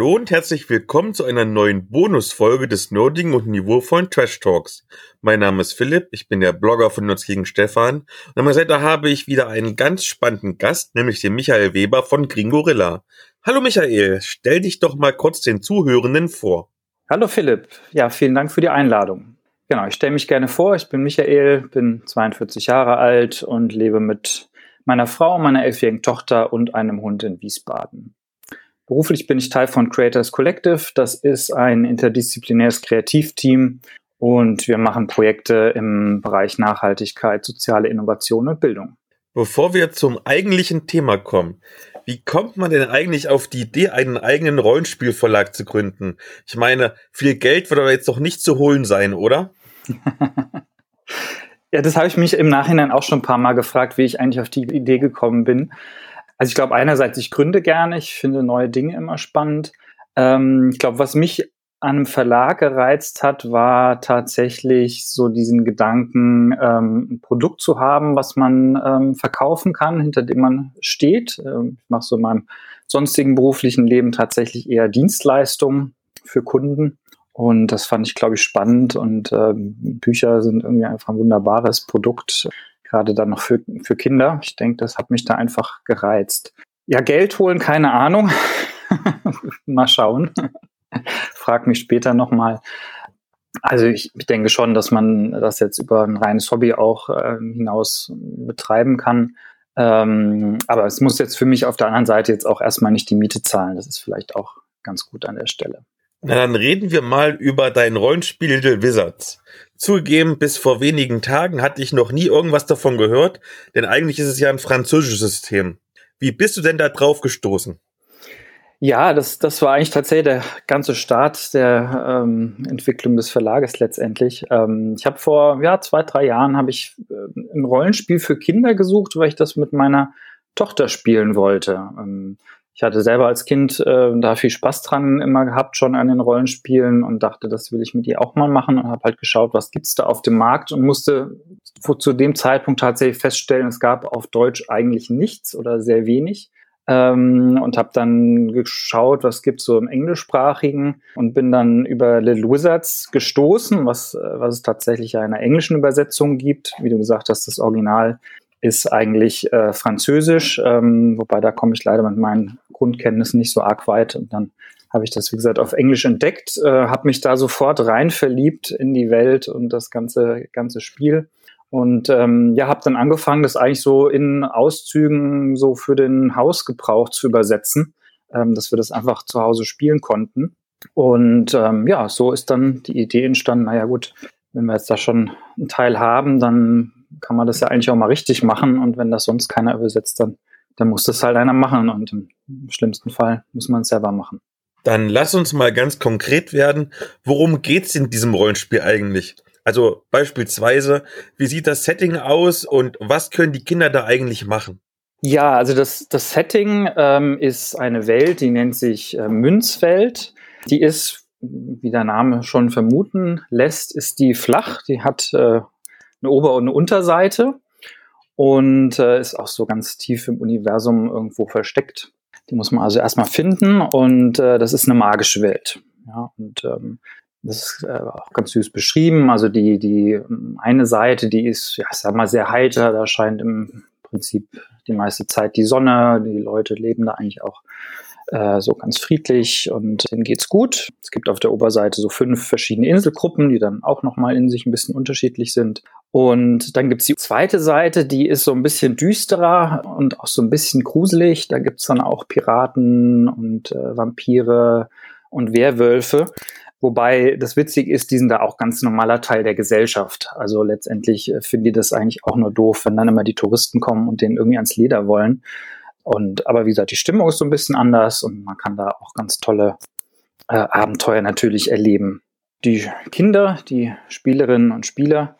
Hallo und herzlich willkommen zu einer neuen Bonusfolge des nerdigen und niveauvollen Trash Talks. Mein Name ist Philipp, ich bin der Blogger von Nerds gegen Stefan und an meiner Seite habe ich wieder einen ganz spannenden Gast, nämlich den Michael Weber von Gringorilla. Hallo Michael, stell dich doch mal kurz den Zuhörenden vor. Hallo Philipp, ja, vielen Dank für die Einladung. Genau, ich stelle mich gerne vor, ich bin Michael, bin 42 Jahre alt und lebe mit meiner Frau, meiner elfjährigen Tochter und einem Hund in Wiesbaden. Beruflich bin ich Teil von Creators Collective. Das ist ein interdisziplinäres Kreativteam und wir machen Projekte im Bereich Nachhaltigkeit, soziale Innovation und Bildung. Bevor wir zum eigentlichen Thema kommen, wie kommt man denn eigentlich auf die Idee, einen eigenen Rollenspielverlag zu gründen? Ich meine, viel Geld wird aber jetzt doch nicht zu holen sein, oder? ja, das habe ich mich im Nachhinein auch schon ein paar Mal gefragt, wie ich eigentlich auf die Idee gekommen bin. Also ich glaube einerseits, ich gründe gerne, ich finde neue Dinge immer spannend. Ähm, ich glaube, was mich an einem Verlag gereizt hat, war tatsächlich so diesen Gedanken, ähm, ein Produkt zu haben, was man ähm, verkaufen kann, hinter dem man steht. Ähm, ich mache so in meinem sonstigen beruflichen Leben tatsächlich eher Dienstleistungen für Kunden. Und das fand ich, glaube ich, spannend. Und ähm, Bücher sind irgendwie einfach ein wunderbares Produkt gerade dann noch für, für Kinder. Ich denke, das hat mich da einfach gereizt. Ja, Geld holen, keine Ahnung. mal schauen. Frag mich später nochmal. Also ich, ich denke schon, dass man das jetzt über ein reines Hobby auch äh, hinaus betreiben kann. Ähm, aber es muss jetzt für mich auf der anderen Seite jetzt auch erstmal nicht die Miete zahlen. Das ist vielleicht auch ganz gut an der Stelle. Na, dann reden wir mal über dein Rollenspiel Little Wizards. Zugegeben, bis vor wenigen Tagen hatte ich noch nie irgendwas davon gehört, denn eigentlich ist es ja ein französisches System. Wie bist du denn da drauf gestoßen? Ja, das, das war eigentlich tatsächlich der ganze Start der ähm, Entwicklung des Verlages letztendlich. Ähm, ich habe vor ja, zwei, drei Jahren habe ich äh, ein Rollenspiel für Kinder gesucht, weil ich das mit meiner Tochter spielen wollte. Ähm, ich hatte selber als Kind äh, da viel Spaß dran immer gehabt, schon an den Rollenspielen und dachte, das will ich mit ihr auch mal machen und habe halt geschaut, was gibt's da auf dem Markt und musste zu dem Zeitpunkt tatsächlich feststellen, es gab auf Deutsch eigentlich nichts oder sehr wenig. Ähm, und habe dann geschaut, was gibt's so im englischsprachigen und bin dann über Little Wizards gestoßen, was, äh, was es tatsächlich ja in einer englischen Übersetzung gibt. Wie du gesagt hast, das Original ist eigentlich äh, Französisch, ähm, wobei da komme ich leider mit meinen Grundkenntnissen nicht so arg weit. Und dann habe ich das, wie gesagt, auf Englisch entdeckt, äh, habe mich da sofort rein verliebt in die Welt und das ganze, ganze Spiel. Und ähm, ja, habe dann angefangen, das eigentlich so in Auszügen so für den Hausgebrauch zu übersetzen, ähm, dass wir das einfach zu Hause spielen konnten. Und ähm, ja, so ist dann die Idee entstanden, naja gut, wenn wir jetzt da schon einen Teil haben, dann kann man das ja eigentlich auch mal richtig machen. Und wenn das sonst keiner übersetzt, dann, dann muss das halt einer machen. Und im schlimmsten Fall muss man es selber machen. Dann lass uns mal ganz konkret werden. Worum geht's in diesem Rollenspiel eigentlich? Also beispielsweise, wie sieht das Setting aus und was können die Kinder da eigentlich machen? Ja, also das, das Setting ähm, ist eine Welt, die nennt sich äh, Münzwelt. Die ist, wie der Name schon vermuten lässt, ist die flach. Die hat äh, eine Ober- und eine Unterseite und äh, ist auch so ganz tief im Universum irgendwo versteckt. Die muss man also erstmal finden und äh, das ist eine magische Welt. Ja, und ähm, das ist äh, auch ganz süß beschrieben. Also die, die ähm, eine Seite, die ist, ja, ich sag mal, sehr heiter. Da scheint im Prinzip die meiste Zeit die Sonne. Die Leute leben da eigentlich auch äh, so ganz friedlich und denen geht's gut. Es gibt auf der Oberseite so fünf verschiedene Inselgruppen, die dann auch nochmal in sich ein bisschen unterschiedlich sind. Und dann gibt's die zweite Seite, die ist so ein bisschen düsterer und auch so ein bisschen gruselig. Da gibt's dann auch Piraten und äh, Vampire und Werwölfe. Wobei das witzig ist, die sind da auch ganz normaler Teil der Gesellschaft. Also letztendlich äh, finde ich das eigentlich auch nur doof, wenn dann immer die Touristen kommen und denen irgendwie ans Leder wollen. Und aber wie gesagt, die Stimmung ist so ein bisschen anders und man kann da auch ganz tolle äh, Abenteuer natürlich erleben. Die Kinder, die Spielerinnen und Spieler,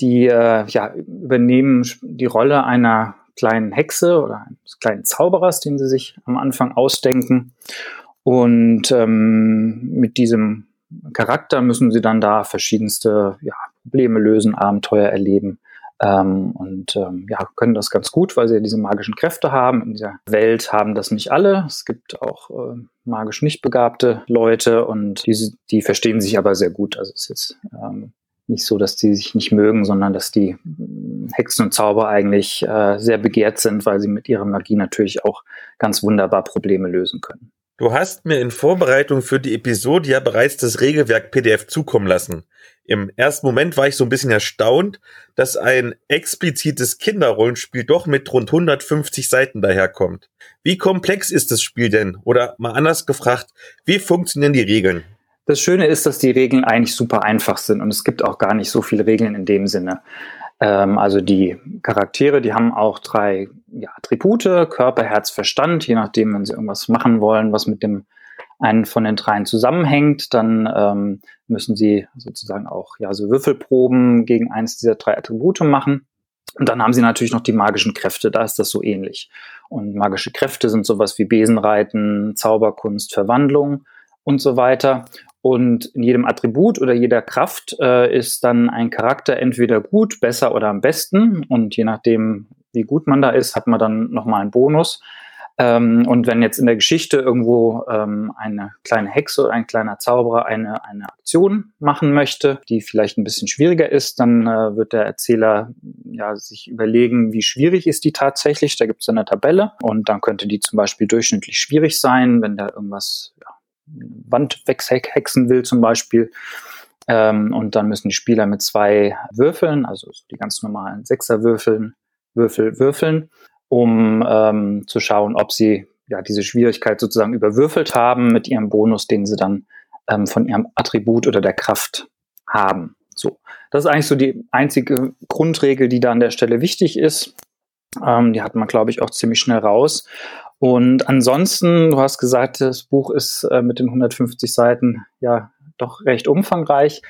die äh, ja, übernehmen die Rolle einer kleinen Hexe oder eines kleinen Zauberers, den sie sich am Anfang ausdenken. Und ähm, mit diesem Charakter müssen sie dann da verschiedenste ja, Probleme lösen, Abenteuer erleben Ähm, und ähm, ja, können das ganz gut, weil sie diese magischen Kräfte haben. In dieser Welt haben das nicht alle. Es gibt auch äh, magisch nicht begabte Leute und die, die verstehen sich aber sehr gut. Also es ist jetzt ähm, nicht so, dass die sich nicht mögen, sondern dass die Hexen und Zauber eigentlich äh, sehr begehrt sind, weil sie mit ihrer Magie natürlich auch ganz wunderbar Probleme lösen können. Du hast mir in Vorbereitung für die Episode ja bereits das Regelwerk PDF zukommen lassen. Im ersten Moment war ich so ein bisschen erstaunt, dass ein explizites Kinderrollenspiel doch mit rund 150 Seiten daherkommt. Wie komplex ist das Spiel denn? Oder mal anders gefragt, wie funktionieren die Regeln? Das Schöne ist, dass die Regeln eigentlich super einfach sind und es gibt auch gar nicht so viele Regeln in dem Sinne. Ähm, also die Charaktere, die haben auch drei ja, Attribute, Körper, Herz, Verstand, je nachdem, wenn sie irgendwas machen wollen, was mit dem einen von den dreien zusammenhängt, dann ähm, müssen sie sozusagen auch ja so Würfelproben gegen eins dieser drei Attribute machen. Und dann haben sie natürlich noch die magischen Kräfte, da ist das so ähnlich. Und magische Kräfte sind sowas wie Besenreiten, Zauberkunst, Verwandlung und so weiter. Und in jedem Attribut oder jeder Kraft äh, ist dann ein Charakter entweder gut, besser oder am besten. Und je nachdem, wie gut man da ist, hat man dann nochmal einen Bonus. Ähm, und wenn jetzt in der Geschichte irgendwo ähm, eine kleine Hexe oder ein kleiner Zauberer eine, eine Aktion machen möchte, die vielleicht ein bisschen schwieriger ist, dann äh, wird der Erzähler ja sich überlegen, wie schwierig ist die tatsächlich. Da gibt es eine Tabelle und dann könnte die zum Beispiel durchschnittlich schwierig sein, wenn da irgendwas Wand weghexen will zum Beispiel. Ähm, und dann müssen die Spieler mit zwei Würfeln, also die ganz normalen Sechserwürfeln, Würfel würfeln, um ähm, zu schauen, ob sie ja diese Schwierigkeit sozusagen überwürfelt haben mit ihrem Bonus, den sie dann ähm, von ihrem Attribut oder der Kraft haben. So, das ist eigentlich so die einzige Grundregel, die da an der Stelle wichtig ist. Ähm, die hat man, glaube ich, auch ziemlich schnell raus. Und ansonsten, du hast gesagt, das Buch ist äh, mit den 150 Seiten ja doch recht umfangreich.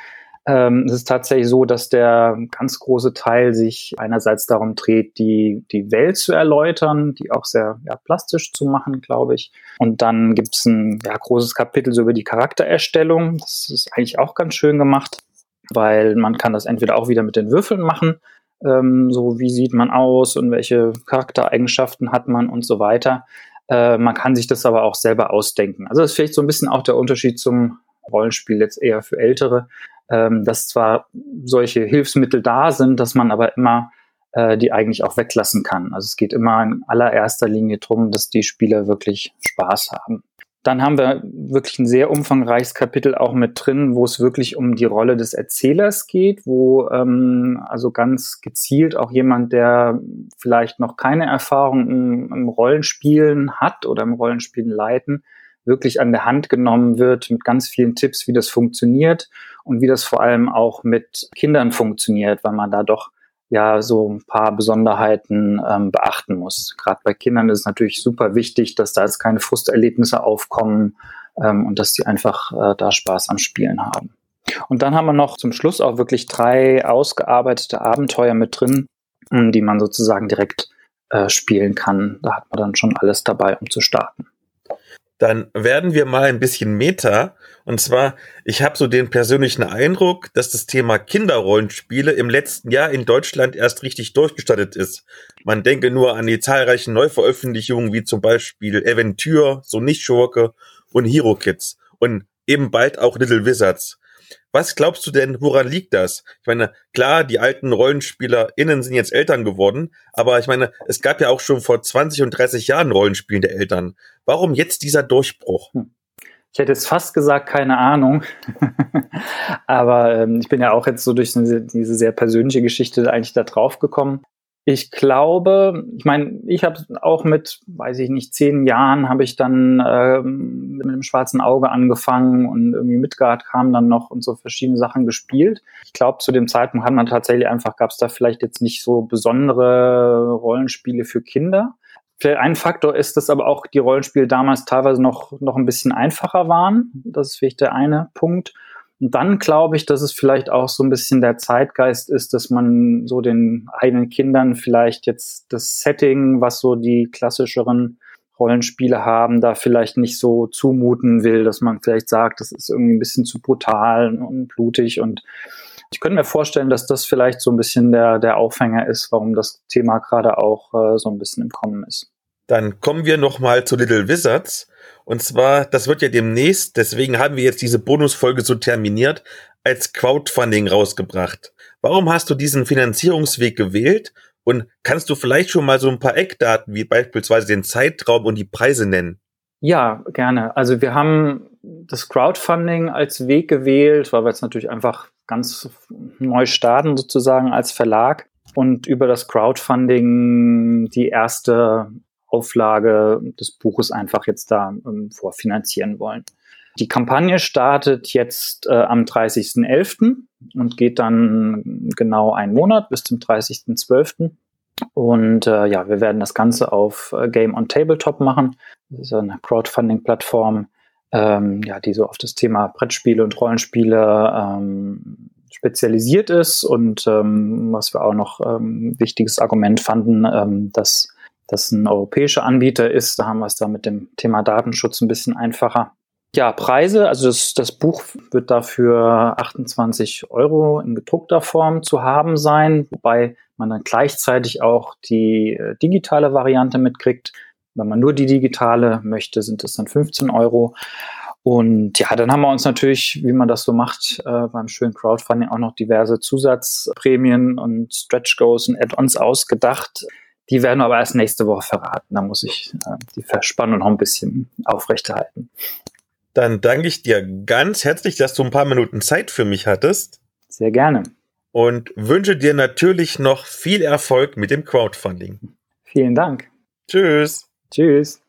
Ähm, es ist tatsächlich so, dass der ganz große Teil sich einerseits darum dreht, die, die Welt zu erläutern, die auch sehr ja, plastisch zu machen, glaube ich. Und dann gibt es ein ja, großes Kapitel so über die Charaktererstellung. Das ist eigentlich auch ganz schön gemacht, weil man kann das entweder auch wieder mit den Würfeln machen, ähm, so wie sieht man aus und welche Charaktereigenschaften hat man und so weiter. Äh, man kann sich das aber auch selber ausdenken. Also das ist vielleicht so ein bisschen auch der Unterschied zum Rollenspiel jetzt eher für Ältere, ähm, dass zwar solche Hilfsmittel da sind, dass man aber immer äh, die eigentlich auch weglassen kann. Also es geht immer in allererster Linie darum, dass die Spieler wirklich Spaß haben. Dann haben wir wirklich ein sehr umfangreiches Kapitel auch mit drin, wo es wirklich um die Rolle des Erzählers geht, wo ähm, also ganz gezielt auch jemand, der vielleicht noch keine Erfahrung im, im Rollenspielen hat oder im Rollenspielen leiten, wirklich an der Hand genommen wird mit ganz vielen Tipps, wie das funktioniert und wie das vor allem auch mit Kindern funktioniert, weil man da doch ja so ein paar Besonderheiten ähm, beachten muss. Gerade bei Kindern ist es natürlich super wichtig, dass da jetzt keine Frusterlebnisse aufkommen ähm, und dass sie einfach äh, da Spaß am Spielen haben. Und dann haben wir noch zum Schluss auch wirklich drei ausgearbeitete Abenteuer mit drin, die man sozusagen direkt äh, spielen kann. Da hat man dann schon alles dabei, um zu starten dann werden wir mal ein bisschen Meta. Und zwar, ich habe so den persönlichen Eindruck, dass das Thema Kinderrollenspiele im letzten Jahr in Deutschland erst richtig durchgestattet ist. Man denke nur an die zahlreichen Neuveröffentlichungen wie zum Beispiel Aventure, So nicht Schurke und Hero Kids und eben bald auch Little Wizards. Was glaubst du denn, woran liegt das? Ich meine, klar, die alten RollenspielerInnen sind jetzt Eltern geworden, aber ich meine, es gab ja auch schon vor 20 und 30 Jahren Rollenspielen der Eltern. Warum jetzt dieser Durchbruch? Hm. Ich hätte jetzt fast gesagt, keine Ahnung. aber ähm, ich bin ja auch jetzt so durch diese, diese sehr persönliche Geschichte eigentlich da drauf gekommen. Ich glaube, ich meine, ich habe auch mit, weiß ich nicht, zehn Jahren habe ich dann ähm, mit dem schwarzen Auge angefangen und irgendwie Midgard kam dann noch und so verschiedene Sachen gespielt. Ich glaube, zu dem Zeitpunkt hat man tatsächlich einfach, gab es da vielleicht jetzt nicht so besondere Rollenspiele für Kinder. Vielleicht ein Faktor ist, dass aber auch die Rollenspiele damals teilweise noch, noch ein bisschen einfacher waren. Das ist vielleicht der eine Punkt. Und dann glaube ich, dass es vielleicht auch so ein bisschen der Zeitgeist ist, dass man so den eigenen Kindern vielleicht jetzt das Setting, was so die klassischeren Rollenspiele haben, da vielleicht nicht so zumuten will, dass man vielleicht sagt, das ist irgendwie ein bisschen zu brutal und blutig und Ich könnte mir vorstellen, dass das vielleicht so ein bisschen der, der Aufhänger ist, warum das Thema gerade auch äh, so ein bisschen im Kommen ist. Dann kommen wir nochmal zu Little Wizards. Und zwar, das wird ja demnächst, deswegen haben wir jetzt diese Bonusfolge so terminiert, als Crowdfunding rausgebracht. Warum hast du diesen Finanzierungsweg gewählt? Und kannst du vielleicht schon mal so ein paar Eckdaten, wie beispielsweise den Zeitraum und die Preise nennen? Ja, gerne. Also wir haben das Crowdfunding als Weg gewählt, weil wir jetzt natürlich einfach ganz neu starten sozusagen als Verlag und über das Crowdfunding die erste Auflage des Buches einfach jetzt da ähm, vorfinanzieren wollen. Die Kampagne startet jetzt äh, am 30.11. und geht dann genau einen Monat bis zum 30.12. Und äh, ja, wir werden das Ganze auf äh, Game on Tabletop machen. Das ist eine Crowdfunding-Plattform, ähm, ja, die so auf das Thema Brettspiele und Rollenspiele ähm, spezialisiert ist. Und ähm, was wir auch noch ähm, wichtiges Argument fanden, ähm, dass das ein europäischer Anbieter ist. Da haben wir es da mit dem Thema Datenschutz ein bisschen einfacher. Ja, Preise, also das, das Buch wird dafür 28 Euro in gedruckter Form zu haben sein, wobei man dann gleichzeitig auch die äh, digitale Variante mitkriegt. Wenn man nur die digitale möchte, sind es dann 15 Euro. Und ja, dann haben wir uns natürlich, wie man das so macht, äh, beim schönen Crowdfunding auch noch diverse Zusatzprämien und Stretch Goals und Add-ons ausgedacht. Die werden wir aber erst nächste Woche verraten. Da muss ich äh, die Verspannung noch ein bisschen aufrechterhalten. Dann danke ich dir ganz herzlich, dass du ein paar Minuten Zeit für mich hattest. Sehr gerne. Und wünsche dir natürlich noch viel Erfolg mit dem Crowdfunding. Vielen Dank. Tschüss. Tschüss.